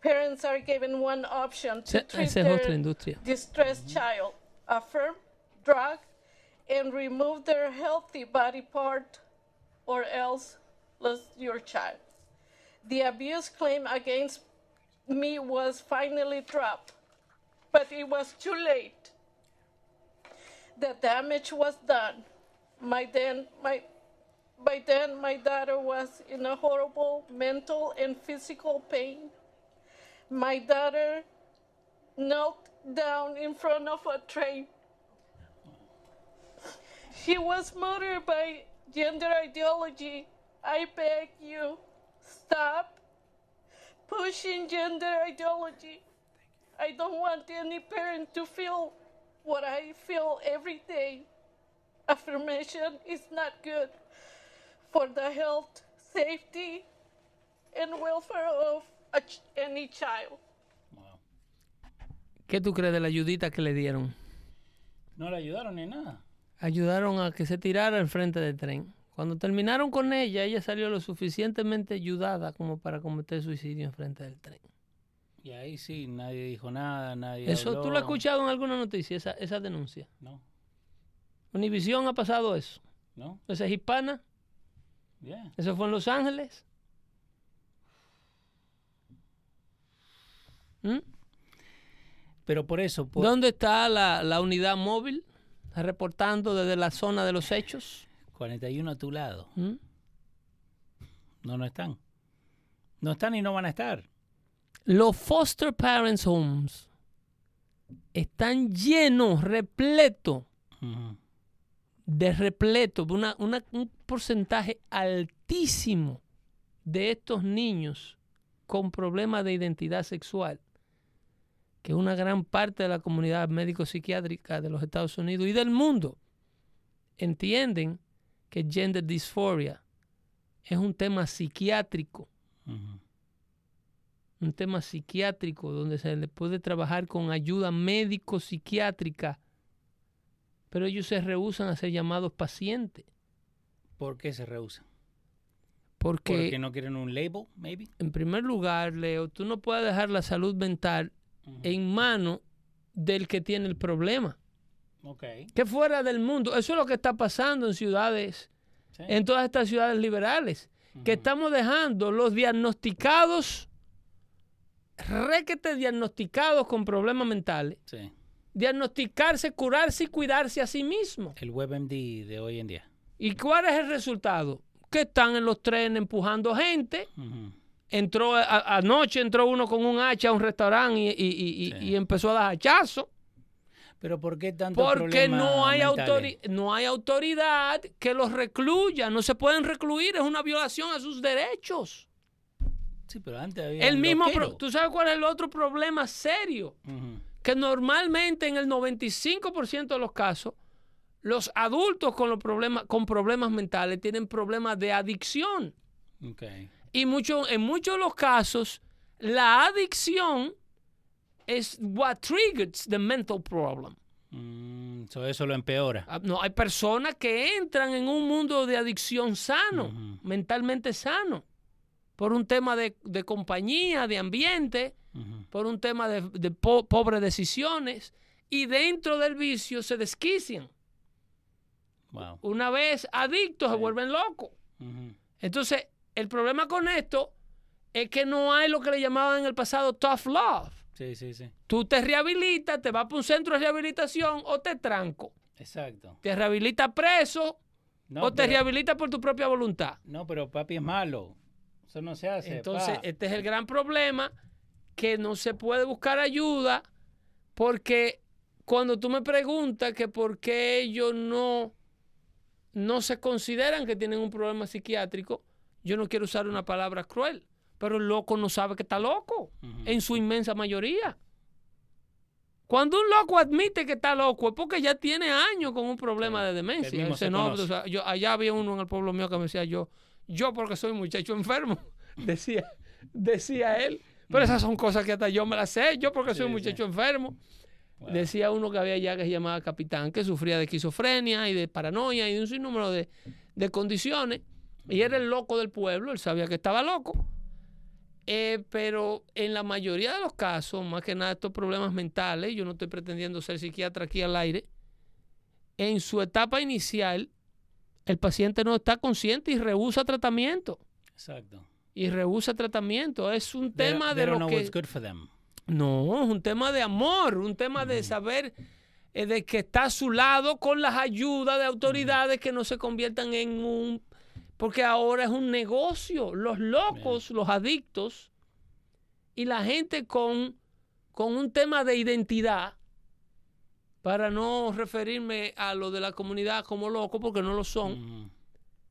Parents are given one option to eh, treat esa es otra their distressed mm-hmm. child, affirm, drug, and remove their healthy body part, or else lose your child. The abuse claim against me was finally dropped, but it was too late. The damage was done. My then my by then my daughter was in a horrible mental and physical pain. My daughter knelt down in front of a train. She was murdered by gender ideology. I beg you, stop pushing gender ideology. I don't want any parent to feel what I feel every day. Affirmation is not good for the health, safety, and welfare of a ch- any child. Wow. ¿Qué tú crees de la ayudita que le dieron? No le ayudaron ni nada. Ayudaron a que se tirara al frente del tren. Cuando terminaron con ella, ella salió lo suficientemente ayudada como para cometer suicidio en frente del tren. Y ahí sí, nadie dijo nada, nadie Eso tú lo habló. has escuchado en alguna noticia, esa, esa denuncia. No, Univisión ha pasado eso. no, Esa es hispana, yeah. eso fue en Los Ángeles. ¿Mm? Pero por eso, por- ¿Dónde está la, la unidad móvil reportando desde la zona de los hechos? 41 a tu lado. ¿Mm? No, no están. No están y no van a estar. Los foster parents homes están llenos, repletos Ujú. de repleto, una, una- un porcentaje altísimo de estos niños con problemas de identidad sexual, que una gran parte de la comunidad médico-psiquiátrica de los Estados Unidos y del mundo entienden que gender dysphoria es un tema psiquiátrico. Un tema psiquiátrico donde se le puede trabajar con ayuda médico-psiquiátrica, pero ellos se rehusan a ser llamados pacientes. ¿Por qué se rehusan? Porque, Porque no quieren un label, maybe. en primer lugar, Leo, tú no puedes dejar la salud mental en manos del que tiene el problema. Ok. Que fuera del mundo. Eso es lo que está pasando en ciudades, Sí. en todas estas ciudades liberales. Que estamos dejando los diagnosticados, requete diagnosticados con problemas mentales, Sí. diagnosticarse, curarse y cuidarse a sí mismo. El WebMD de hoy en día. ¿Y cuál es el resultado? Que están en los trenes empujando gente. Entró a- anoche entró uno con un hacha a un restaurante y, y- y- y- Sí. y empezó a dar hachazos. Pero ¿por qué tanto Porque no hay, mentales? autori- no hay autoridad que los recluya. No se pueden recluir. Es una violación a sus derechos. Sí, pero antes había El mismo, pro- ¿tú sabes cuál es el otro problema serio? Que normalmente en el 95% de los casos, los adultos con, los problemas, con problemas mentales tienen problemas de adicción. Y mucho, en muchos de los casos, la adicción es what triggers the mental problem. Mm, so eso lo empeora. Ah, No, hay personas que entran en un mundo de adicción sano, mentalmente sano, por un tema de, de compañía, de ambiente, por un tema de, de po- pobres decisiones, y dentro del vicio se desquician. Wow. Una vez adictos se vuelven locos. Entonces, el problema con esto es que no hay lo que le llamaban en el pasado tough love. Sí, sí, sí. Tú te rehabilitas, te vas para un centro de rehabilitación o te tranco. Exacto. Te rehabilitas preso No, o te pero, rehabilitas por tu propia voluntad. no, pero papi es malo. Eso no se hace. Entonces, pa. este es el gran problema, que no se puede buscar ayuda porque cuando tú me preguntas que por qué ellos no, no se consideran que tienen un problema psiquiátrico, yo no quiero usar una palabra cruel, pero el loco no sabe que está loco, en su inmensa mayoría. Cuando un loco admite que está loco es porque ya tiene años con un problema de demencia. no, o sea, yo, allá había uno en el pueblo mío que me decía yo, yo porque soy muchacho enfermo, *laughs* decía, decía él. Pero esas son cosas que hasta yo me las sé, yo porque soy un sí. muchacho enfermo. Wow. Decía uno que había allá que se llamaba capitán, que sufría de esquizofrenia y de paranoia y de un sinnúmero de, de condiciones. Y era el loco del pueblo, él sabía que estaba loco. Eh, pero en la mayoría de los casos, más que nada estos problemas mentales, yo no estoy pretendiendo ser psiquiatra aquí al aire, en su etapa inicial, el paciente no está consciente y rehúsa tratamiento. Exacto. Y rehúsa tratamiento. Es un They tema de lo know que... what's good for them. No, es un tema de amor, un tema de saber eh, de que está a su lado con las ayudas de autoridades que no se conviertan en un... Porque ahora es un negocio. Los locos, los adictos y la gente con, con un tema de identidad, para no referirme a lo de la comunidad como loco, porque no lo son, Ujú.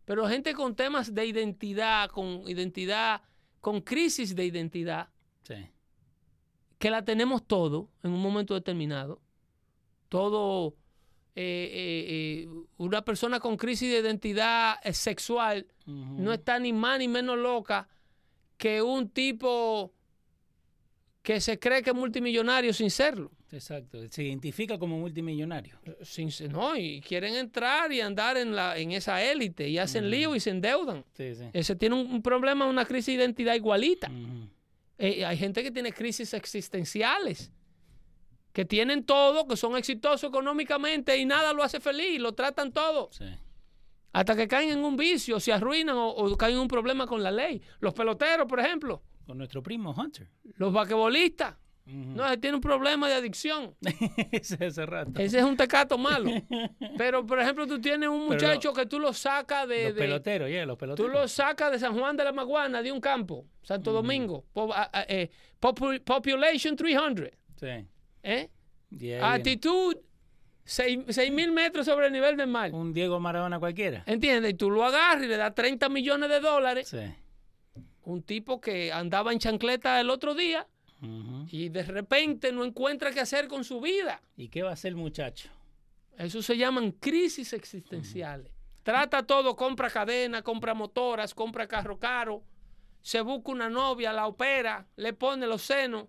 pero gente con temas de identidad, con identidad, con crisis de identidad, Sí. que la tenemos todo en un momento determinado. Todo, eh, eh, eh, una persona con crisis de identidad eh, sexual no está ni más ni menos loca que un tipo que se cree que es multimillonario sin serlo. Exacto. Se identifica como multimillonario. Sin, se- no, y quieren entrar y andar en, la, en esa élite y hacen lío y se endeudan. Sí, sí. Ese tiene un, un problema, una crisis de identidad igualita. Ujú. Eh, hay gente que tiene crisis existenciales, que tienen todo, que son exitosos económicamente y nada lo hace feliz, lo tratan todo, Sí. hasta que caen en un vicio, se arruinan o, o caen en un problema con la ley. Los peloteros, por ejemplo, Con nuestro primo Hunter. los no, tiene un problema de adicción. *laughs* Ese rato. Ese es un tecato malo. *laughs* Pero, por ejemplo, tú tienes un muchacho que tú lo sacas de... los de- peloteros, yeah, los Tú peloteros. lo sacas de San Juan de la Maguana, de un campo, Santo Domingo, po- a- a- eh, popu- population 300, Sí. ¿eh? Yeah. Actitud 6 mil metros sobre el nivel del mar. Un Diego Maradona cualquiera. ¿Entiendes? Y tú lo agarras y le das 30 millones de dólares. Sí. Un tipo que andaba en chancleta el otro día Y de repente no encuentra qué hacer con su vida. ¿Y qué va a hacer el muchacho? Eso se llaman crisis existenciales. Trata todo, compra cadena, compra motoras, compra carro caro, se busca una novia, la opera, le pone los senos,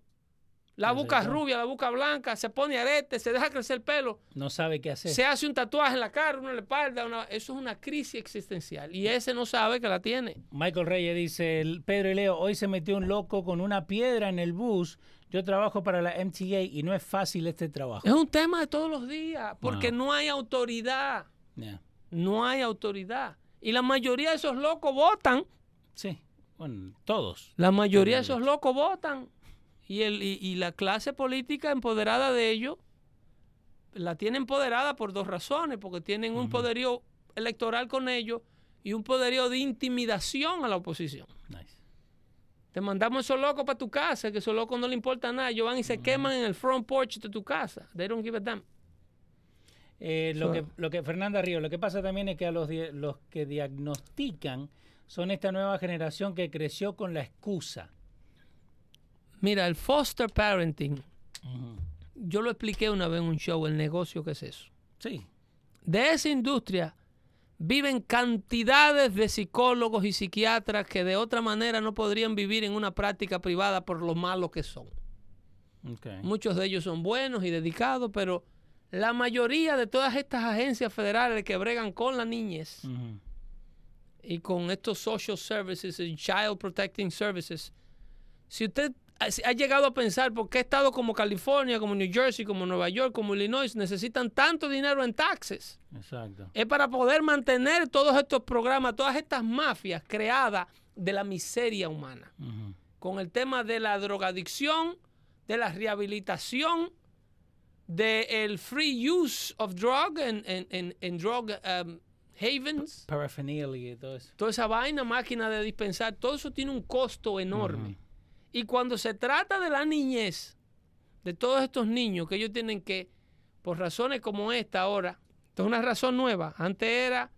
la busca cómo. rubia, la busca blanca, se pone arete, se deja crecer el pelo, No sabe qué hacer. se hace un tatuaje en la cara, una en la espalda, una- eso es una crisis existencial y ese no sabe que la tiene. Michael Reyes dice, "El- Pedro y Leo, hoy se metió un loco con una piedra en el bus. Yo trabajo para la MTA y no es fácil este trabajo. Es un tema de todos los días porque no hay autoridad, Yeah. no hay autoridad. Y la mayoría de esos locos votan Sí, bueno, todos. La mayoría de esos locos votan y, el, y, y la clase política empoderada de ellos la tiene empoderada por dos razones, porque tienen un poderío electoral con ellos y un poderío de intimidación a la oposición. Nice. Te mandamos esos locos para tu casa, que esos locos no le importa nada, ellos van y se queman en el front porch de tu casa. They don't give a damn. Eh, lo, So- que, lo que Fernanda Río, lo que pasa también es que a los, los que diagnostican son esta nueva generación que creció con la excusa. Mira, el foster parenting, yo lo expliqué una vez en un show, el negocio que es eso. Sí, de esa industria viven cantidades de psicólogos y psiquiatras que de otra manera no podrían vivir en una práctica privada por lo malos que son. okay. Muchos de ellos son buenos y dedicados, pero la mayoría de todas estas agencias federales que bregan con la niñez y con estos social services y child protecting services, si usted ha ha llegado a pensar por qué estados como California, como New Jersey, como Nueva York, como Illinois necesitan tanto dinero en taxes, Exacto. es para poder mantener todos estos programas, todas estas mafias creadas de la miseria humana, con el tema de la drogadicción, de la rehabilitación, del free use of drug en drug um, havens, Paraphernalia y todo eso. toda esa vaina, máquina de dispensar, todo eso tiene un costo enorme. Y cuando se trata de la niñez, de todos estos niños que ellos tienen que, por razones como esta ahora, esto es una razón nueva, antes era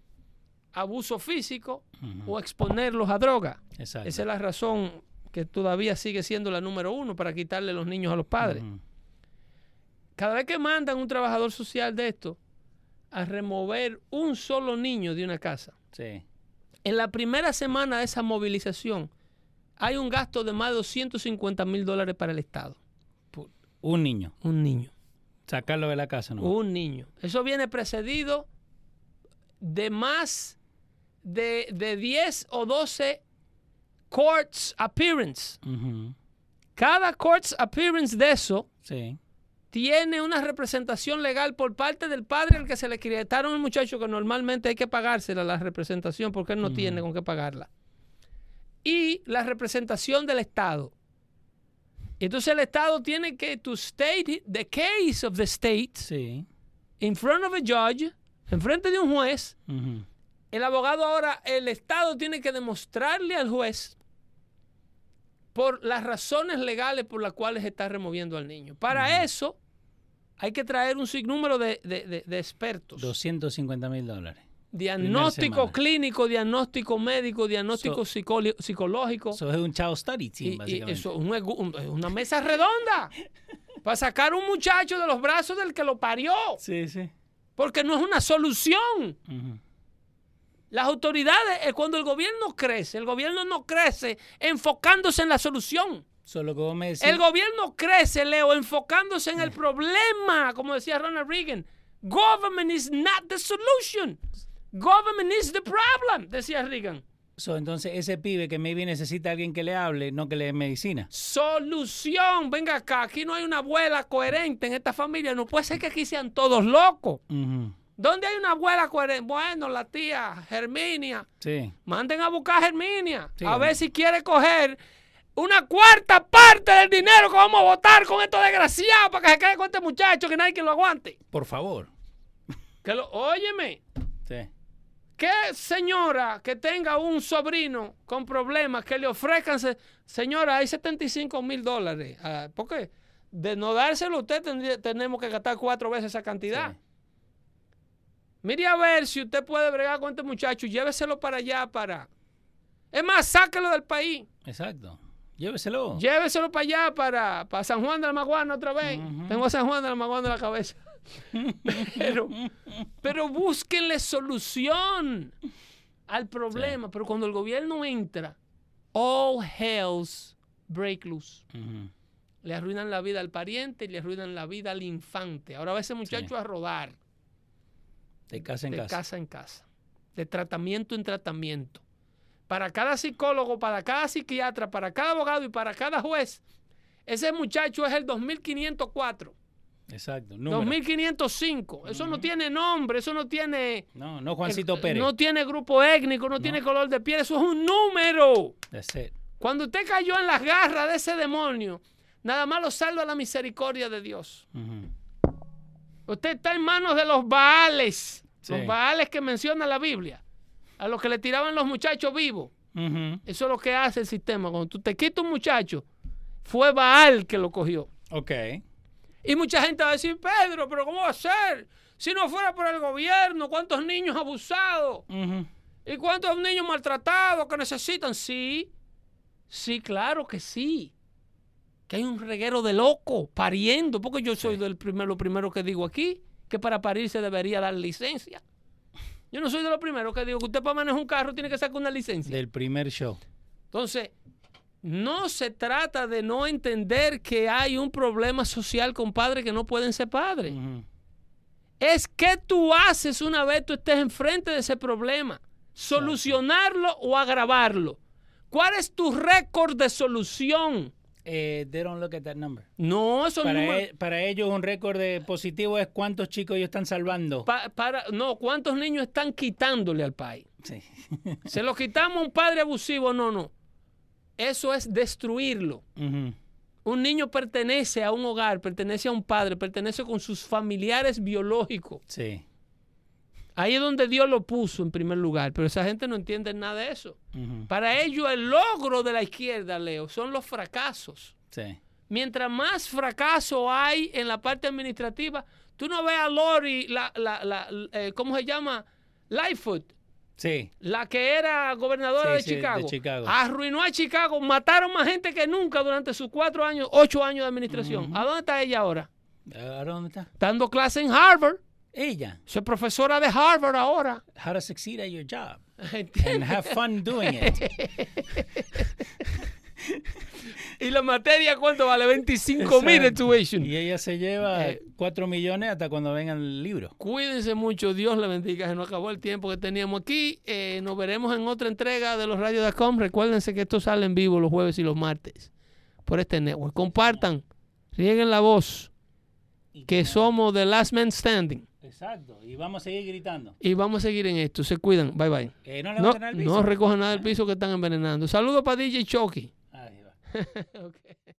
abuso físico o exponerlos a droga. Exacto. Esa es la razón que todavía sigue siendo la número uno para quitarle los niños a los padres. Cada vez que mandan un trabajador social de esto a remover un solo niño de una casa, Sí. en la primera semana de esa movilización hay un gasto de más de 250 mil dólares para el Estado. Un niño. Un niño. Sacarlo de la casa, ¿no? Un niño. Eso viene precedido de más de, de 10 o 12 courts appearance. Cada courts appearance de eso Sí. tiene una representación legal por parte del padre al que se le quietaron al muchacho, que normalmente hay que pagársela la representación porque él no tiene con qué pagarla. Y la representación del Estado. Entonces el Estado tiene que to state the case of the state Sí. in front of a judge, en frente de un juez. El abogado ahora, el Estado tiene que demostrarle al juez por las razones legales por las cuales está removiendo al niño. Para eso hay que traer un sinnúmero de, de- de- de expertos. 250 mil dólares. Diagnóstico clínico, diagnóstico médico, diagnóstico So- psicológico. Eso es un child study team, y, básicamente. eso es un una mesa redonda para sacar un muchacho de los brazos del que lo parió. Sí, sí. Porque no es una solución. Las autoridades, eh, cuando el gobierno crece, el gobierno no crece enfocándose en la solución. Solo vos me decís. El gobierno crece, Leo, enfocándose en el problema, como decía Ronald Reagan. Government is not the solution. Government is the problem, decía Reagan. So, entonces, ese pibe que maybe necesita alguien que le hable, no que le dé medicina. Solución. Venga acá, aquí no hay una abuela coherente en esta familia. No puede ser que aquí sean todos locos. ¿Dónde hay una abuela coherente? Bueno, la tía Herminia. Sí. Manden a buscar a Herminia. Sí, a ver si quiere coger una cuarta parte del dinero que vamos a votar con estos desgraciados para que se quede con este muchacho que nadie que lo aguante. Por favor. Que lo, óyeme, Sí. ¿Qué señora que tenga un sobrino con problemas que le ofrezcan, se- señora, hay 75 mil dólares? Ah, ¿Por qué? De no dárselo a usted tendría- tenemos que gastar cuatro veces esa cantidad. Sí. Mire a ver si usted puede bregar con este muchacho. Lléveselo para allá, para. Es más, sáquelo del país. Exacto. Lléveselo. Lléveselo para allá, para, para San Juan de la Maguana otra vez. Tengo a San Juan de la Maguana en la cabeza. Pero, pero búsquenle solución al problema. Pero cuando el gobierno entra, all hells break loose. Le arruinan la vida al pariente y le arruinan la vida al infante. Ahora va ese muchacho a rodar De casa en de casa. casa en casa, de tratamiento en tratamiento. Para cada psicólogo, para cada psiquiatra, para cada abogado y para cada juez, ese muchacho es el 2504, Exacto. Número. 2505. Eso no tiene nombre, eso no tiene... No, no Juancito Pérez. No tiene grupo étnico, no, tiene color de piel, eso es un número. Cuando usted cayó en las garras de ese demonio, nada más lo salva la misericordia de Dios. Usted está en manos de los Baales, Sí. los Baales que menciona la Biblia, a los que le tiraban los muchachos vivos. Eso es lo que hace el sistema. Cuando tú te quitas un muchacho, fue Baal que lo cogió. Ok. Y mucha gente va a decir, Pedro, pero ¿cómo va a ser? Si no fuera por el gobierno, ¿cuántos niños abusados? ¿Y cuántos niños maltratados que necesitan? Sí, sí, claro que sí. Que hay un reguero de locos pariendo, porque yo soy del primero, lo primero que digo aquí, que para parir se debería dar licencia. Yo no soy de los primeros que digo que usted para manejar un carro tiene que sacar una licencia. Del primer show. Entonces, no se trata de no entender que hay un problema social con padres que no pueden ser padres. Es que tú haces una vez tú estés enfrente de ese problema. Solucionarlo o agravarlo. ¿Cuál es tu récord de solución? Eh, they don't look at that number. No, eso Para, no. e- para ellos un récord de positivo es cuántos chicos ellos están salvando. Pa- para, no, ¿cuántos niños están quitándole al país? Sí. ¿Se lo quitamos a un padre abusivo? No, no. Eso es destruirlo. Un niño pertenece a un hogar, pertenece a un padre, pertenece con sus familiares biológicos. Sí. Ahí es donde Dios lo puso en primer lugar, pero esa gente no entiende nada de eso. Para ellos el logro de la izquierda, Leo, son los fracasos. Sí. Mientras más fracaso hay en la parte administrativa, tú no ves a Lori, la, la, la- eh, ¿cómo se llama? Lightfoot, Sí. la que era gobernadora Sí, de, Chicago. Arruinó a Chicago, mataron más gente que nunca durante sus cuatro años, ocho años de administración. ¿A dónde está ella ahora? ¿Ahora dónde está? Dando clase en Harvard. Ella. Soy profesora de Harvard ahora. How to succeed at your job. *laughs* And have fun doing it. *laughs* y la materia, ¿cuánto vale? 25 mil tuition. Y ella se lleva Eh. 4 millones hasta cuando venga el libro. Cuídense mucho, Dios le bendiga. Se nos acabó el tiempo que teníamos aquí. Eh, nos veremos en otra entrega de los radios.com. Recuérdense que esto sale en vivo los jueves y los martes por este network. Compartan, rieguen la voz, que somos The Last Man Standing. Exacto. Y vamos a seguir gritando. Y vamos a seguir en esto. Se cuidan. Bye bye. Que no No, no recojan nada del piso que están envenenando. Saludos para DJ Chucky. Ahí *laughs* va. Ok.